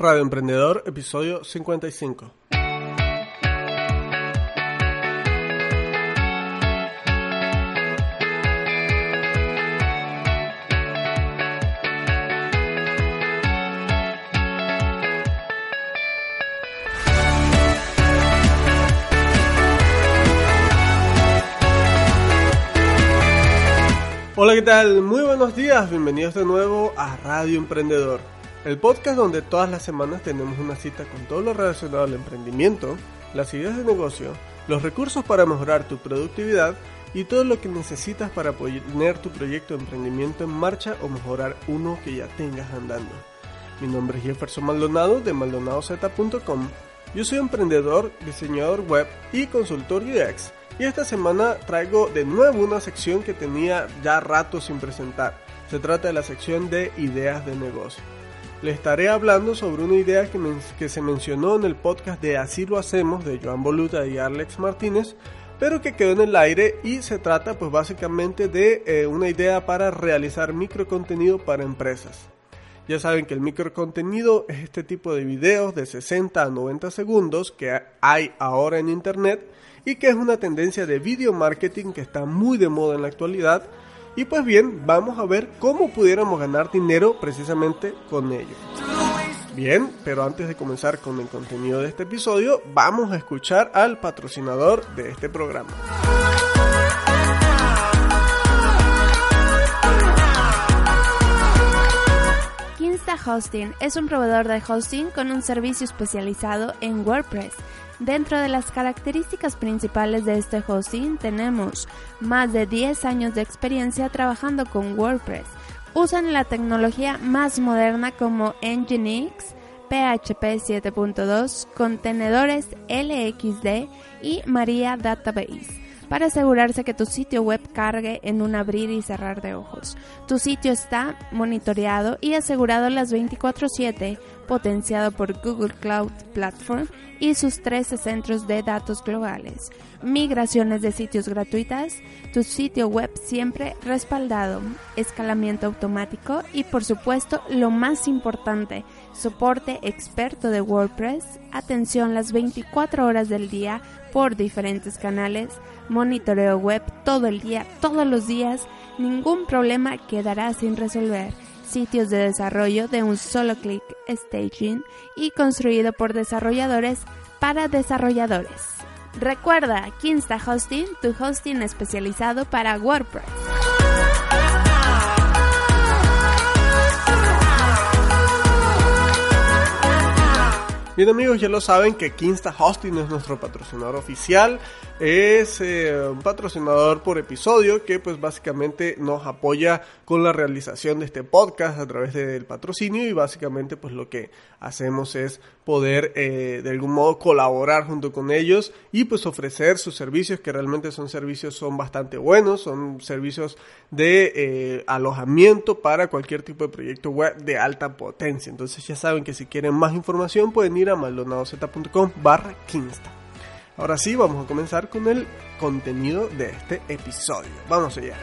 Radio Emprendedor, episodio 55. Hola, ¿qué tal? Muy buenos días, bienvenidos de nuevo a Radio Emprendedor, el podcast donde todas las semanas tenemos una cita con todo lo relacionado al emprendimiento, las ideas de negocio, los recursos para mejorar tu productividad y todo lo que necesitas para poner tu proyecto de emprendimiento en marcha o mejorar uno que ya tengas andando. Mi nombre es Jefferson Maldonado de maldonadozeta.com. Yo soy emprendedor, diseñador web y consultor UX y esta semana traigo de nuevo una sección que tenía ya rato sin presentar. Se trata de la sección de ideas de negocio. Le estaré hablando sobre una idea que, que se mencionó en el podcast de Así lo hacemos de Joan Boluta y Alex Martínez, pero que quedó en el aire y se trata pues básicamente de eh, una idea para realizar microcontenido para empresas. Ya saben que el microcontenido es este tipo de videos de 60 a 90 segundos que hay ahora en internet y que es una tendencia de video marketing que está muy de moda en la actualidad. Y pues bien, vamos a ver cómo pudiéramos ganar dinero precisamente con ello. Bien, pero antes de comenzar con el contenido de este episodio, vamos a escuchar al patrocinador de este programa. Kinsta Hosting es un proveedor de hosting con un servicio especializado en WordPress Dentro de las características principales de este hosting tenemos más de 10 años de experiencia trabajando con WordPress. Usan la tecnología más moderna como Nginx, PHP 7.2, contenedores LXD y Maria Database para asegurarse que tu sitio web cargue en un abrir y cerrar de ojos. Tu sitio está monitoreado y asegurado las 24/7 potenciado por Google Cloud Platform y sus 13 centros de datos globales, migraciones de sitios gratuitas, tu sitio web siempre respaldado, escalamiento automático y por supuesto lo más importante, soporte experto de WordPress, atención las 24 horas del día por diferentes canales, monitoreo web todo el día, todos los días, ningún problema quedará sin resolver sitios de desarrollo de un solo clic staging y construido por desarrolladores para desarrolladores. Recuerda, Kinsta Hosting, tu hosting especializado para WordPress. Bien amigos, ya lo saben que Kinsta Hosting es nuestro patrocinador oficial. Es eh, un patrocinador por episodio que pues básicamente nos apoya con la realización de este podcast a través del patrocinio y básicamente pues lo que hacemos es poder eh, de algún modo colaborar junto con ellos y pues ofrecer sus servicios que realmente son servicios son bastante buenos, son servicios de eh, alojamiento para cualquier tipo de proyecto web de alta potencia. Entonces ya saben que si quieren más información pueden ir a Kinsta. Ahora sí, vamos a comenzar con el contenido de este episodio. Vamos allá.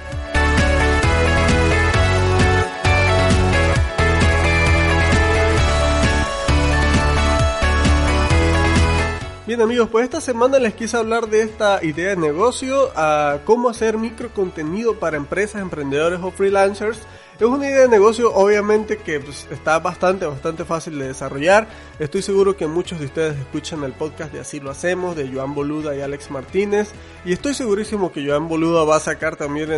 Bien amigos, pues esta semana les quise hablar de esta idea de negocio, a cómo hacer microcontenido para empresas, emprendedores o freelancers es una idea de negocio obviamente que pues, está bastante, bastante fácil de desarrollar. Estoy seguro que muchos de ustedes escuchan el podcast de Así lo hacemos, de Joan Boluda y Alex Martínez. Y estoy segurísimo que Joan Boluda va a sacar también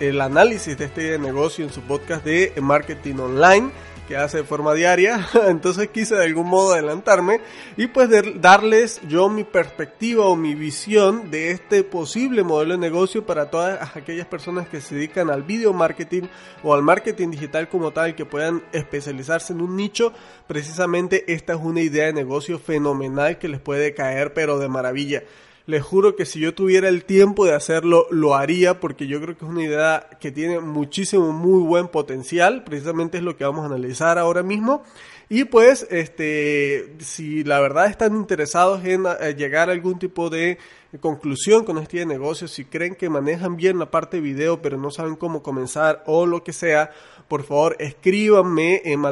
el análisis de esta idea de negocio en su podcast de Marketing Online hace de forma diaria, entonces quise de algún modo adelantarme y pues darles yo mi perspectiva o mi visión de este posible modelo de negocio para todas aquellas personas que se dedican al video marketing o al marketing digital como tal que puedan especializarse en un nicho, precisamente esta es una idea de negocio fenomenal que les puede caer pero de maravilla. Les juro que si yo tuviera el tiempo de hacerlo, lo haría porque yo creo que es una idea que tiene muchísimo, muy buen potencial. Precisamente es lo que vamos a analizar ahora mismo. Y pues, este, si la verdad están interesados en eh, llegar a algún tipo de conclusión con este negocio, si creen que manejan bien la parte de video pero no saben cómo comenzar o lo que sea, por favor escríbanme en,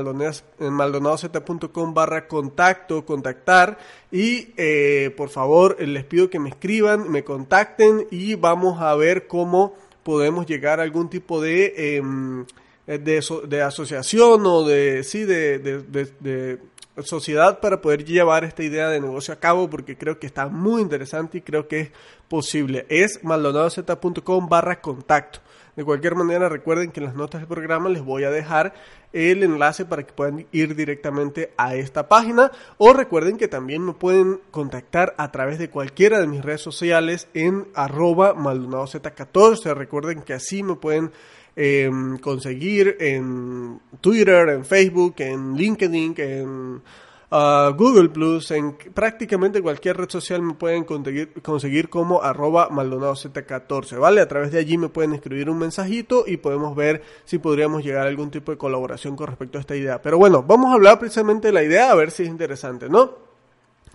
en maldonadozcom barra contacto, contactar y eh, por favor les pido que me escriban, me contacten y vamos a ver cómo podemos llegar a algún tipo de... Em, de, asociación o de, sí, de, de, sociedad para poder llevar esta idea de negocio a cabo porque creo que está muy interesante y creo que es posible. Es maldonadozcom barra contacto. De cualquier manera, recuerden que en las notas del programa les voy a dejar el enlace para que puedan ir directamente a esta página. O recuerden que también me pueden contactar a través de cualquiera de mis redes sociales en arroba maldonadoz14. Recuerden que así me pueden em, conseguir en Twitter, en Facebook, en LinkedIn, en Google Plus, en prácticamente cualquier red social me pueden conseguir, conseguir como arroba maldonado14, ¿vale? A través de allí me pueden escribir un mensajito y podemos ver si podríamos llegar a algún tipo de colaboración con respecto a esta idea. Pero bueno, vamos a hablar precisamente de la idea, a ver si es interesante, ¿no?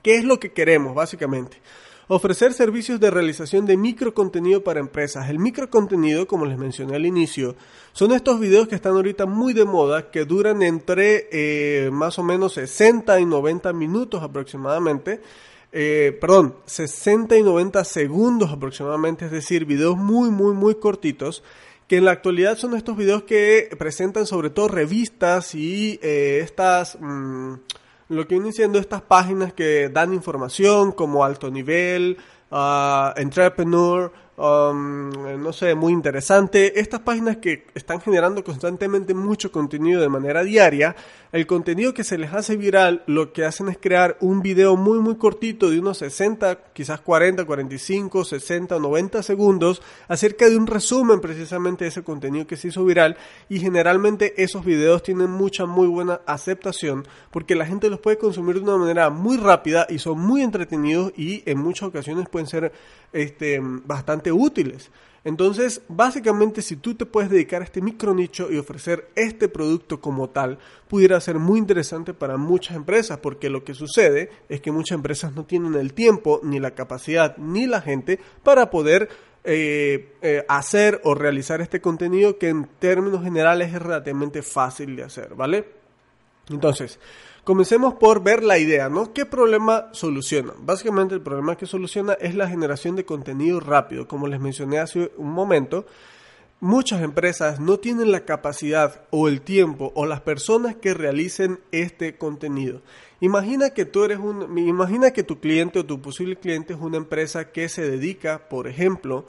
¿Qué es lo que queremos, básicamente? Ofrecer servicios de realización de microcontenido para empresas. El microcontenido, como les mencioné al inicio, son estos videos que están ahorita muy de moda, que duran entre eh, más o menos 60 y 90 minutos aproximadamente. Eh, perdón, 60 y 90 segundos aproximadamente, es decir, videos muy, muy, muy cortitos que en la actualidad son estos videos que presentan sobre todo revistas y eh, estas... Mm, lo que vienen siendo estas páginas que dan información como alto nivel, uh, entrepreneur, Um, no sé, muy interesante. Estas páginas que están generando constantemente mucho contenido de manera diaria, el contenido que se les hace viral, lo que hacen es crear un video muy muy cortito de unos 60, quizás 40, 45, 60 o 90 segundos acerca de un resumen precisamente de ese contenido que se hizo viral y generalmente esos videos tienen mucha muy buena aceptación porque la gente los puede consumir de una manera muy rápida y son muy entretenidos y en muchas ocasiones pueden ser este, bastante útiles. Entonces, básicamente, si tú te puedes dedicar a este micro nicho y ofrecer este producto como tal, pudiera ser muy interesante para muchas empresas, porque lo que sucede es que muchas empresas no tienen el tiempo, ni la capacidad, ni la gente para poder eh, eh, hacer o realizar este contenido que en términos generales es relativamente fácil de hacer, ¿vale? Entonces, Comencemos por ver la idea, ¿no? ¿Qué problema soluciona? Básicamente el problema que soluciona es la generación de contenido rápido. Como les mencioné hace un momento, muchas empresas no tienen la capacidad o el tiempo o las personas que realicen este contenido. Imagina que tú eres un imagina que tu cliente o tu posible cliente es una empresa que se dedica, por ejemplo,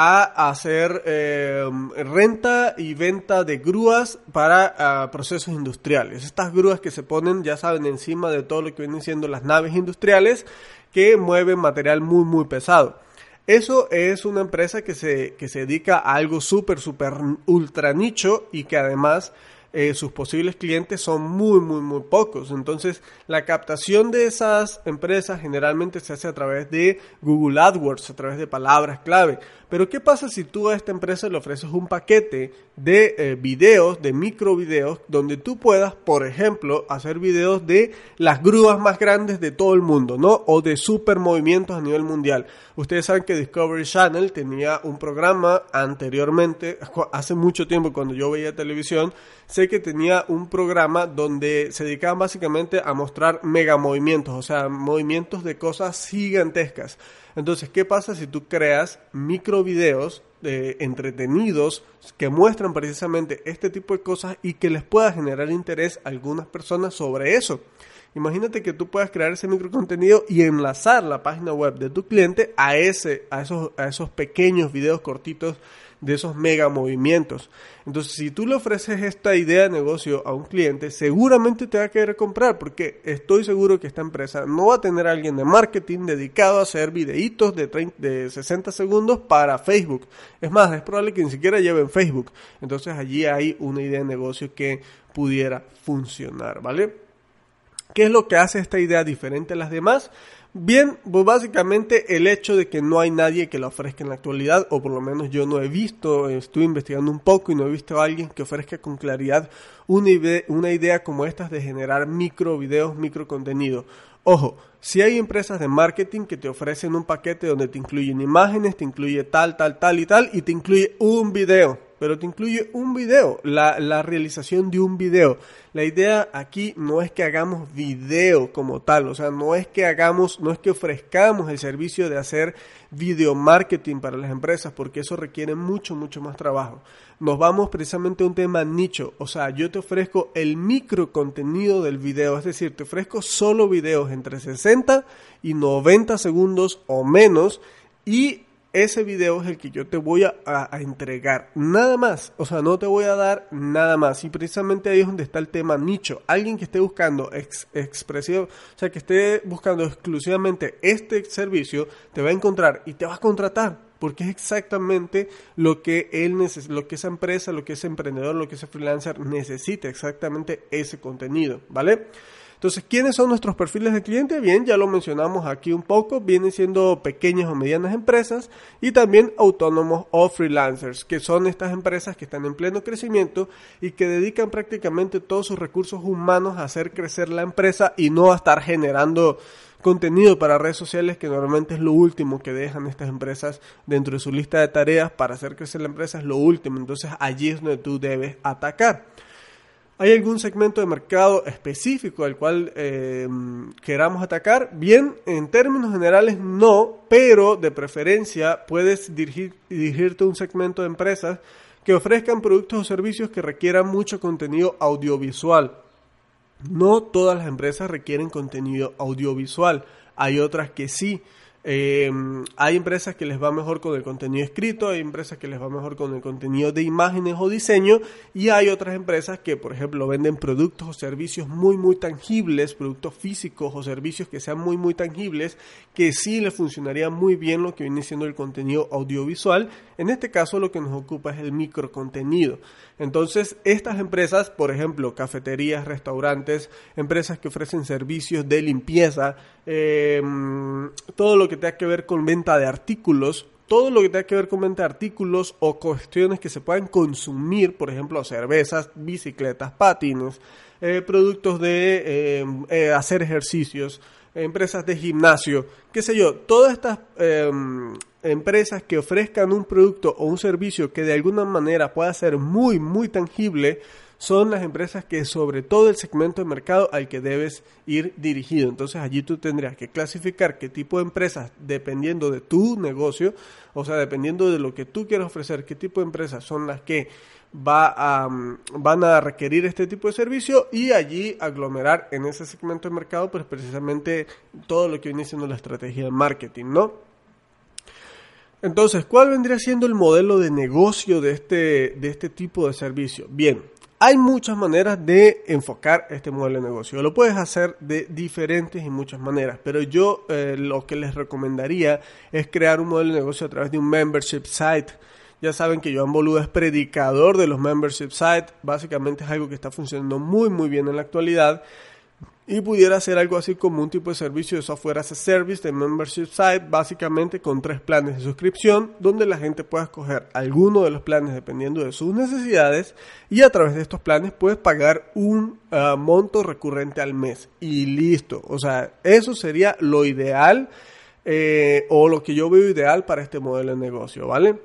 a hacer eh, renta y venta de grúas para ah, procesos industriales. Estas grúas que se ponen, ya saben, encima de todo lo que vienen siendo las naves industriales que mueven material muy, muy pesado. Eso es una empresa que se, que se dedica a algo súper, súper ultra nicho y que además eh, sus posibles clientes son muy, muy, muy pocos. Entonces, la captación de esas empresas generalmente se hace a través de Google AdWords, a través de palabras clave. Pero, ¿qué pasa si tú a esta empresa le ofreces un paquete de eh, videos, de micro videos, donde tú puedas, por ejemplo, hacer videos de las grúas más grandes de todo el mundo, ¿no? O de super movimientos a nivel mundial. Ustedes saben que Discovery Channel tenía un programa anteriormente, hace mucho tiempo cuando yo veía televisión, sé que tenía un programa donde se dedicaban básicamente a mostrar mega movimientos, o sea, movimientos de cosas gigantescas. Entonces, ¿qué pasa si tú creas micro videos eh, entretenidos que muestran precisamente este tipo de cosas y que les pueda generar interés a algunas personas sobre eso? Imagínate que tú puedas crear ese micro contenido y enlazar la página web de tu cliente a, ese, a, esos, a esos pequeños videos cortitos de esos mega movimientos. Entonces, si tú le ofreces esta idea de negocio a un cliente, seguramente te va a querer comprar porque estoy seguro que esta empresa no va a tener a alguien de marketing dedicado a hacer videitos de, de 60 segundos para Facebook. Es más, es probable que ni siquiera lleven Facebook. Entonces, allí hay una idea de negocio que pudiera funcionar, ¿vale? ¿Qué es lo que hace esta idea diferente a las demás? Bien, pues básicamente el hecho de que no hay nadie que la ofrezca en la actualidad, o por lo menos yo no he visto, estuve investigando un poco y no he visto a alguien que ofrezca con claridad una idea, una idea como esta de generar micro videos, micro contenido. Ojo, si hay empresas de marketing que te ofrecen un paquete donde te incluyen imágenes, te incluye tal, tal, tal y tal, y te incluye un video pero te incluye un video, la, la, realización de un video. La idea aquí no es que hagamos video como tal, o sea, no es que hagamos, no es que ofrezcamos el servicio de hacer video marketing para las empresas, porque eso requiere mucho, mucho más trabajo. Nos vamos precisamente a un tema nicho, o sea, yo te ofrezco el micro contenido del video, es decir, te ofrezco solo videos entre 60 y 90 segundos o menos y ese video es el que yo te voy a, entregar. Nada más. O sea, no te voy a dar nada más. Y precisamente ahí es donde está el tema nicho. Alguien que esté buscando expresión, o sea, que esté buscando exclusivamente este servicio, te va a encontrar y te va a contratar. Porque es exactamente lo que él lo que esa empresa, lo que ese emprendedor, lo que ese freelancer necesita, exactamente ese contenido, ¿vale? Entonces, ¿quiénes son nuestros perfiles de cliente? Bien, ya lo mencionamos aquí un poco, vienen siendo pequeñas o medianas empresas y también autónomos o freelancers, que son estas empresas que están en pleno crecimiento y que dedican prácticamente todos sus recursos humanos a hacer crecer la empresa y no a estar generando contenido para redes sociales que normalmente es lo último que dejan estas empresas dentro de su lista de tareas para hacer crecer la empresa es lo último entonces allí es donde tú debes atacar ¿Hay algún segmento de mercado específico al cual eh, queramos atacar? Bien, en términos generales no, pero de preferencia puedes dirigirte a un segmento de empresas que ofrezcan productos o servicios que requieran mucho contenido audiovisual. No todas las empresas requieren contenido audiovisual, hay otras que sí. Eh, hay empresas que les va mejor con el contenido escrito, hay empresas que les va mejor con el contenido de imágenes o diseño y hay otras empresas que, por ejemplo, venden productos o servicios muy, muy tangibles, productos físicos o servicios que sean muy, muy tangibles, que sí les funcionaría muy bien lo que viene siendo el contenido audiovisual. En este caso lo que nos ocupa es el microcontenido. Entonces, estas empresas, por ejemplo, cafeterías, restaurantes, empresas que ofrecen servicios de limpieza, eh, todo lo que tenga que ver con venta de artículos, todo lo que tenga que ver con venta de artículos o cuestiones que se puedan consumir, por ejemplo, cervezas, bicicletas, patines, eh, productos de eh, eh, hacer ejercicios, empresas de gimnasio, qué sé yo, todas estas empresas que ofrezcan un producto o un servicio que de alguna manera pueda ser muy, muy tangible, son las empresas que sobre todo el segmento de mercado al que debes ir dirigido. Entonces allí tú tendrías que clasificar qué tipo de empresas, dependiendo de tu negocio, o sea, dependiendo de lo que tú quieras ofrecer, qué tipo de empresas son las que va mm, van a requerir este tipo de servicio y allí aglomerar en ese segmento de mercado pues precisamente todo lo que viene siendo la estrategia de marketing, ¿no? Entonces, ¿cuál vendría siendo el modelo de negocio de este, de este tipo de servicio? Bien, hay muchas maneras de enfocar este modelo de negocio. Lo puedes hacer de diferentes y muchas maneras, pero yo eh, lo que les recomendaría es crear un modelo de negocio a través de un membership site. Ya saben que Joan Boluda es predicador de los membership sites. Básicamente es algo que está funcionando muy muy bien en la actualidad y pudiera ser algo así como un tipo de servicio de software as a service de membership site, básicamente con tres planes de suscripción, donde la gente pueda escoger alguno de los planes dependiendo de sus necesidades y a través de estos planes puedes pagar un ah, monto recurrente al mes y listo. O sea, eso sería lo ideal eh, o lo que yo veo ideal para este modelo de negocio, ¿vale?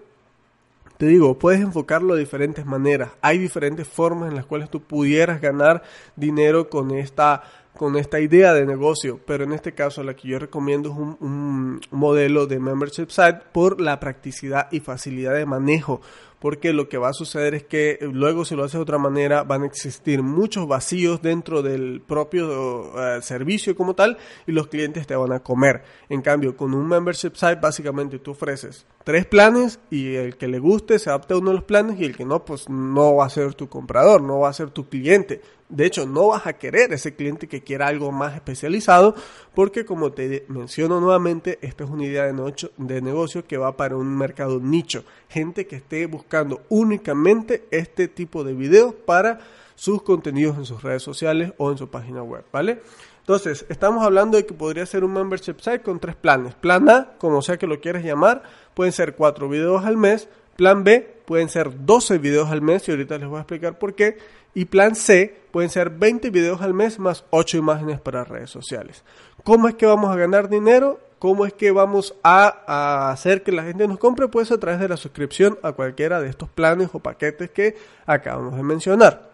Te digo, puedes enfocarlo de diferentes maneras. Hay diferentes formas en las cuales tú pudieras ganar dinero con esta con esta idea de negocio, pero en este caso la que yo recomiendo es un, modelo de membership site por la practicidad y facilidad de manejo, porque lo que va a suceder es que luego si lo haces de otra manera van a existir muchos vacíos dentro del propio eh, servicio como tal y los clientes te van a comer. En cambio, con un membership site básicamente tú ofreces tres planes y el que le guste se adapta a uno de los planes y el que no, pues no va a ser tu comprador, no va a ser tu cliente. De hecho, no vas a querer ese cliente que quiera algo más especializado porque como te menciono nuevamente, esta es una idea de, de negocio que va para un mercado nicho. Gente que esté buscando únicamente este tipo de videos para sus contenidos en sus redes sociales o en su página web, ¿vale? Entonces, estamos hablando de que podría ser un membership site con tres planes. Plan A, como sea que lo quieras llamar, pueden ser cuatro videos al mes. Plan B, pueden ser 12 videos al mes y ahorita les voy a explicar por qué. Y plan C, pueden ser 20 videos al mes más 8 imágenes para redes sociales. ¿Cómo es que vamos a ganar dinero? ¿Cómo es que vamos a, hacer que la gente nos compre? Pues a través de la suscripción a cualquiera de estos planes o paquetes que acabamos de mencionar.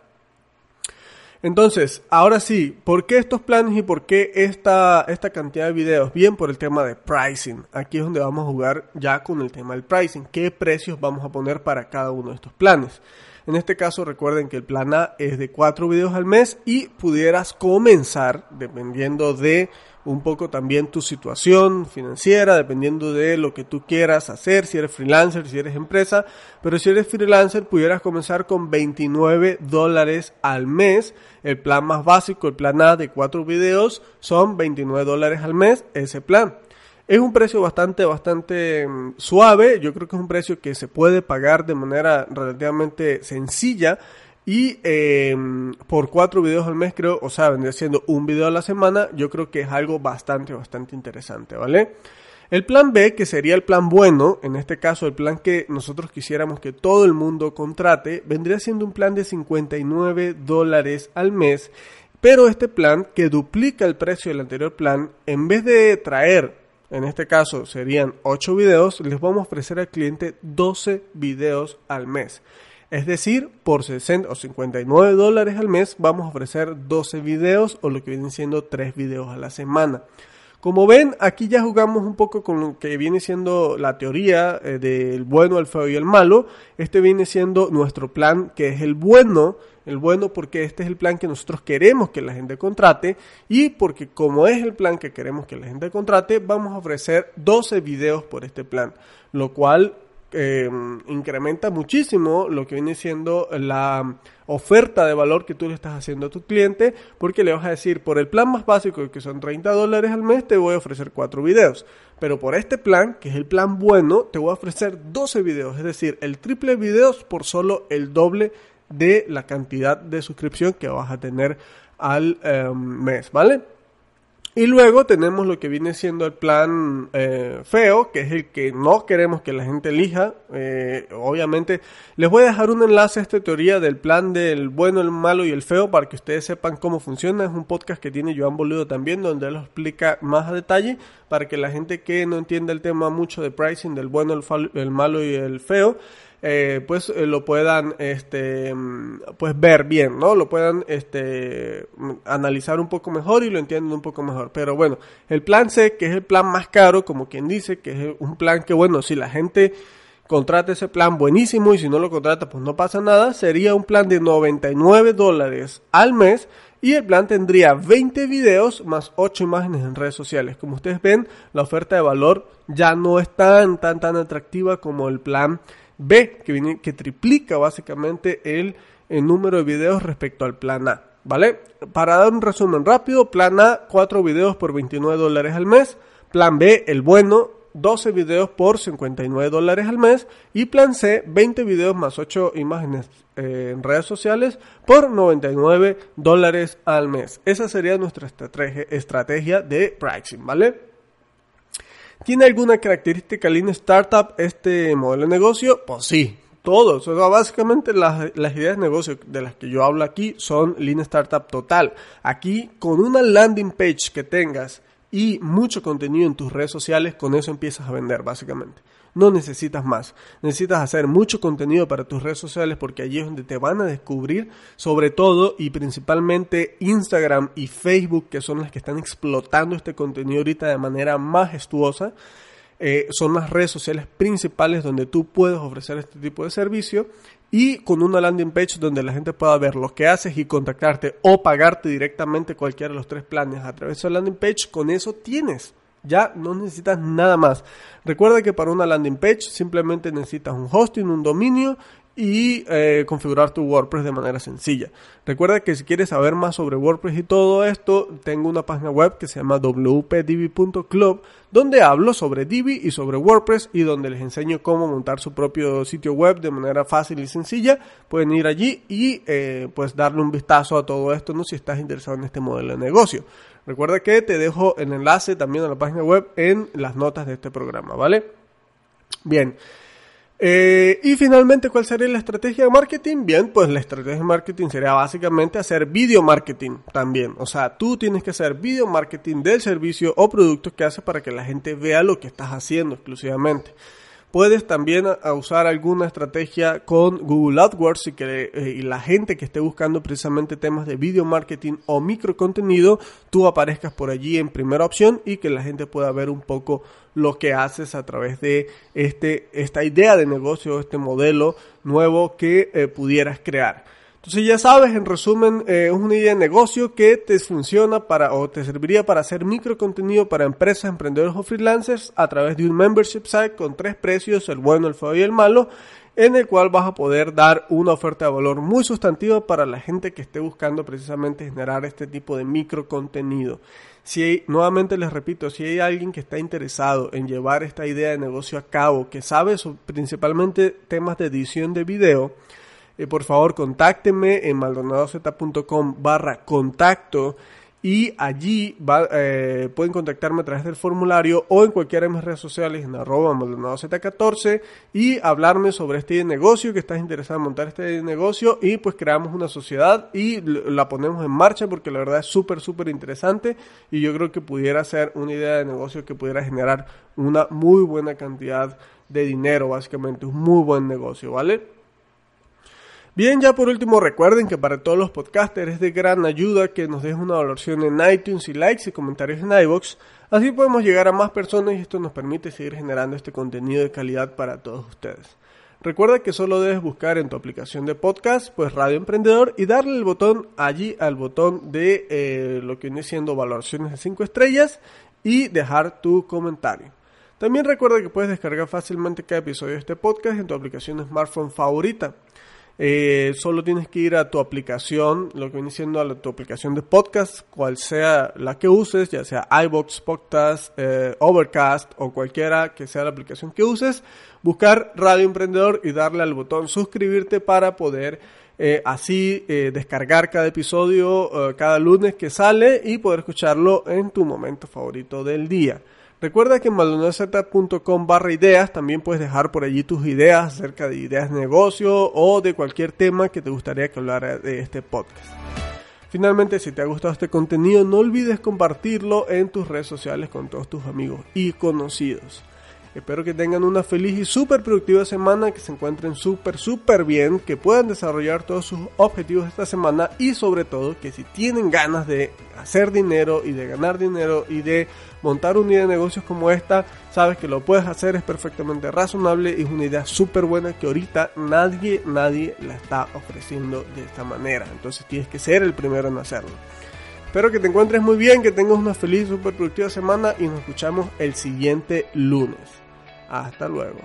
Entonces, ahora sí, ¿por qué estos planes y por qué esta, esta cantidad de videos? Bien, por el tema de pricing. Aquí es donde vamos a jugar ya con el tema del pricing. ¿Qué precios vamos a poner para cada uno de estos planes? En este caso, recuerden que el plan A es de 4 videos al mes y pudieras comenzar, dependiendo de un poco también tu situación financiera, dependiendo de lo que tú quieras hacer, si eres freelancer, si eres empresa, pero si eres freelancer pudieras comenzar con 29 dólares al mes, el plan más básico, el plan A de cuatro videos, son 29 dólares al mes, ese plan. Es un precio bastante, bastante mm, suave, yo creo que es un precio que se puede pagar de manera relativamente sencilla, y em, por cuatro videos al mes creo, o sea, vendría siendo un video a la semana, yo creo que es algo bastante, bastante interesante, ¿vale? El plan B, que sería el plan bueno, en este caso el plan que nosotros quisiéramos que todo el mundo contrate, vendría siendo un plan de 59 dólares al mes, pero este plan que duplica el precio del anterior plan, en vez de traer, en este caso serían 8 videos, les vamos a ofrecer al cliente 12 videos al mes. Es decir, por 60 o 59 dólares al mes vamos a ofrecer 12 videos o lo que vienen siendo 3 videos a la semana. Como ven, aquí ya jugamos un poco con lo que viene siendo la teoría eh, del bueno, el feo y el malo. Este viene siendo nuestro plan, que es el bueno. El bueno porque este es el plan que nosotros queremos que la gente contrate y porque como es el plan que queremos que la gente contrate, vamos a ofrecer 12 videos por este plan, lo cual eh, incrementa muchísimo lo que viene siendo la oferta de valor que tú le estás haciendo a tu cliente porque le vas a decir por el plan más básico que son 30 dólares al mes te voy a ofrecer 4 videos. Pero por este plan que es el plan bueno te voy a ofrecer 12 videos es decir el triple videos por solo el doble de la cantidad de suscripción que vas a tener al eh, mes vale y luego tenemos lo que viene siendo el plan eh, feo, que es el que no queremos que la gente elija. Eh, obviamente, les voy a dejar un enlace a esta teoría del plan del bueno, el malo y el feo para que ustedes sepan cómo funciona. Es un podcast que tiene Joan Boludo también, donde él lo explica más a detalle para que la gente que no entienda el tema mucho de pricing del bueno, el malo y el feo eh, pues eh, lo puedan este pues ver bien no lo puedan este analizar un poco mejor y lo entiendan un poco mejor pero bueno el plan C que es el plan más caro como quien dice que es un plan que bueno si la gente contrata ese plan buenísimo y si no lo contrata pues no pasa nada sería un plan de 99 dólares al mes y el plan tendría 20 videos más 8 imágenes en redes sociales. Como ustedes ven, la oferta de valor ya no es tan, tan, tan atractiva como el plan B, que, viene, que triplica básicamente el, número de videos respecto al plan A. ¿Vale? Para dar un resumen rápido, plan A, 4 videos por 29 dólares al mes. Plan B, el bueno, 12 videos por 59 dólares al mes. Y plan C, 20 videos más 8 imágenes eh, en redes sociales por 99 dólares al mes. Esa sería nuestra estrategia de pricing, ¿vale? ¿Tiene alguna característica Lean Startup este modelo de negocio? Pues sí, todos. O básicamente las, las, ideas de negocio de las que yo hablo aquí son Lean Startup total. Aquí, con una landing page que tengas y mucho contenido en tus redes sociales, con eso empiezas a vender, básicamente. No necesitas más. Necesitas hacer mucho contenido para tus redes sociales porque allí es donde te van a descubrir, sobre todo y principalmente Instagram y Facebook, que son las que están explotando este contenido ahorita de manera majestuosa. Eh, son las redes sociales principales donde tú puedes ofrecer este tipo de servicio y con una landing page donde la gente pueda ver lo que haces y contactarte o pagarte directamente cualquiera de los tres planes a través de la landing page, con eso tienes ya no necesitas nada más. Recuerda que para una landing page simplemente necesitas un hosting, un dominio y eh, configurar tu WordPress de manera sencilla. Recuerda que si quieres saber más sobre WordPress y todo esto, tengo una página web que se llama wpdivi.club donde hablo sobre Divi y sobre WordPress y donde les enseño cómo montar su propio sitio web de manera fácil y sencilla. Pueden ir allí y eh, pues darle un vistazo a todo esto, ¿no? Si estás interesado en este modelo de negocio. Recuerda que te dejo el enlace también a la página web en las notas de este programa, ¿vale? Bien. Eh, y finalmente, ¿cuál sería la estrategia de marketing? Bien, pues la estrategia de marketing sería básicamente hacer video marketing también. O sea, tú tienes que hacer video marketing del servicio o producto que haces para que la gente vea lo que estás haciendo exclusivamente. Puedes también usar alguna estrategia con Google AdWords y que eh, y la gente que esté buscando precisamente temas de video marketing o micro contenido, tú aparezcas por allí en primera opción y que la gente pueda ver un poco lo que haces a través de este, esta idea de negocio, este modelo nuevo que eh, pudieras crear. Entonces ya sabes, en resumen, eh, es una idea de negocio que te funciona para o te serviría para hacer micro contenido para empresas, emprendedores o freelancers a través de un membership site con tres precios, el bueno, el feo y el malo, en el cual vas a poder dar una oferta de valor muy sustantiva para la gente que esté buscando precisamente generar este tipo de micro contenido. Si hay, nuevamente les repito, si hay alguien que está interesado en llevar esta idea de negocio a cabo, que sabe principalmente temas de edición de video, eh, por favor contáctenme en maldonadozcom barra contacto y allí eh, pueden contactarme a través del formulario o en cualquiera de mis redes sociales en arroba maldonadaz14 y hablarme sobre este negocio que estás interesado en montar este negocio y pues creamos una sociedad y la ponemos en marcha porque la verdad es súper súper interesante y yo creo que pudiera ser una idea de negocio que pudiera generar una muy buena cantidad de dinero básicamente un muy buen negocio vale Bien, ya por último recuerden que para todos los podcasters es de gran ayuda que nos dejen una valoración en iTunes y likes y comentarios en iVoox. Así podemos llegar a más personas y esto nos permite seguir generando este contenido de calidad para todos ustedes. Recuerda que solo debes buscar en tu aplicación de podcast, pues Radio Emprendedor, y darle el botón allí al botón de eh, lo que viene siendo valoraciones de 5 estrellas y dejar tu comentario. También recuerda que puedes descargar fácilmente cada episodio de este podcast en tu aplicación smartphone favorita. Eh, solo tienes que ir a tu aplicación, lo que viene siendo a tu aplicación de podcast, cual sea la que uses, ya sea iBox, Podcast, eh, Overcast o cualquiera que sea la aplicación que uses, buscar Radio Emprendedor y darle al botón suscribirte para poder eh, así descargar cada episodio cada lunes que sale y poder escucharlo en tu momento favorito del día. Recuerda que en maldonadz.com barra ideas también puedes dejar por allí tus ideas acerca de ideas de negocio o de cualquier tema que te gustaría que hablara de este podcast. Finalmente, si te ha gustado este contenido, no olvides compartirlo en tus redes sociales con todos tus amigos y conocidos. Espero que tengan una feliz y súper productiva semana, que se encuentren súper, súper bien, que puedan desarrollar todos sus objetivos esta semana y sobre todo que si tienen ganas de hacer dinero y de ganar dinero y de montar una idea de negocios como esta, sabes que lo puedes hacer, es perfectamente razonable y es una idea súper buena que ahorita nadie, nadie la está ofreciendo de esta manera. Entonces tienes que ser el primero en hacerlo. Espero que te encuentres muy bien, que tengas una feliz, súper productiva semana y nos escuchamos el siguiente lunes. Hasta luego.